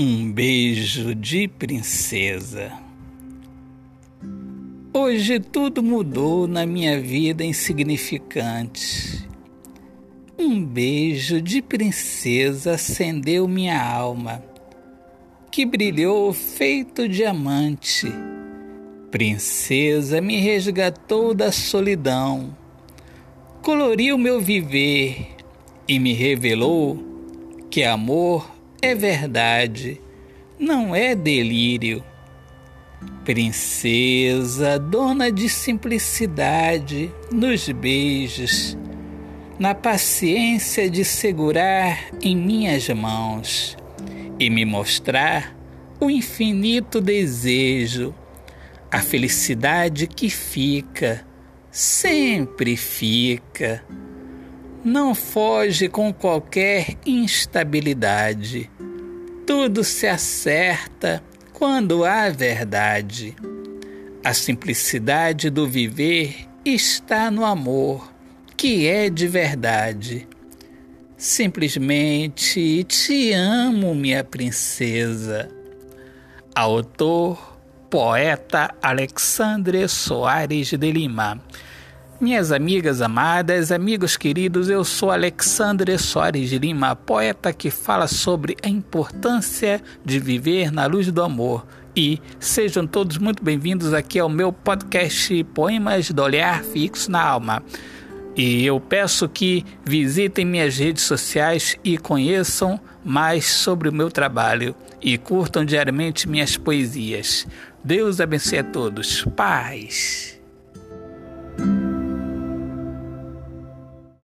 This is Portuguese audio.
Um beijo de princesa. Hoje tudo mudou na minha vida insignificante. Um beijo de princesa acendeu minha alma, que brilhou feito diamante. Princesa me resgatou da solidão, coloriu meu viver e me revelou que amor é verdade, não é delírio. Princesa, dona de simplicidade, nos beijos, na paciência de segurar em minhas mãos e me mostrar o infinito desejo, a felicidade que fica, sempre fica não foge com qualquer instabilidade. Tudo se acerta quando há verdade. A simplicidade do viver está no amor, que é de verdade. Simplesmente te amo, minha princesa. Autor, poeta Alexandre Soares de Lima. Minhas amigas amadas, amigos queridos, eu sou Alexandre Soares de Lima, poeta que fala sobre a importância de viver na luz do amor. E sejam todos muito bem-vindos aqui ao meu podcast Poemas do Olhar Fixo na Alma. E eu peço que visitem minhas redes sociais e conheçam mais sobre o meu trabalho e curtam diariamente minhas poesias. Deus abençoe a todos. Paz.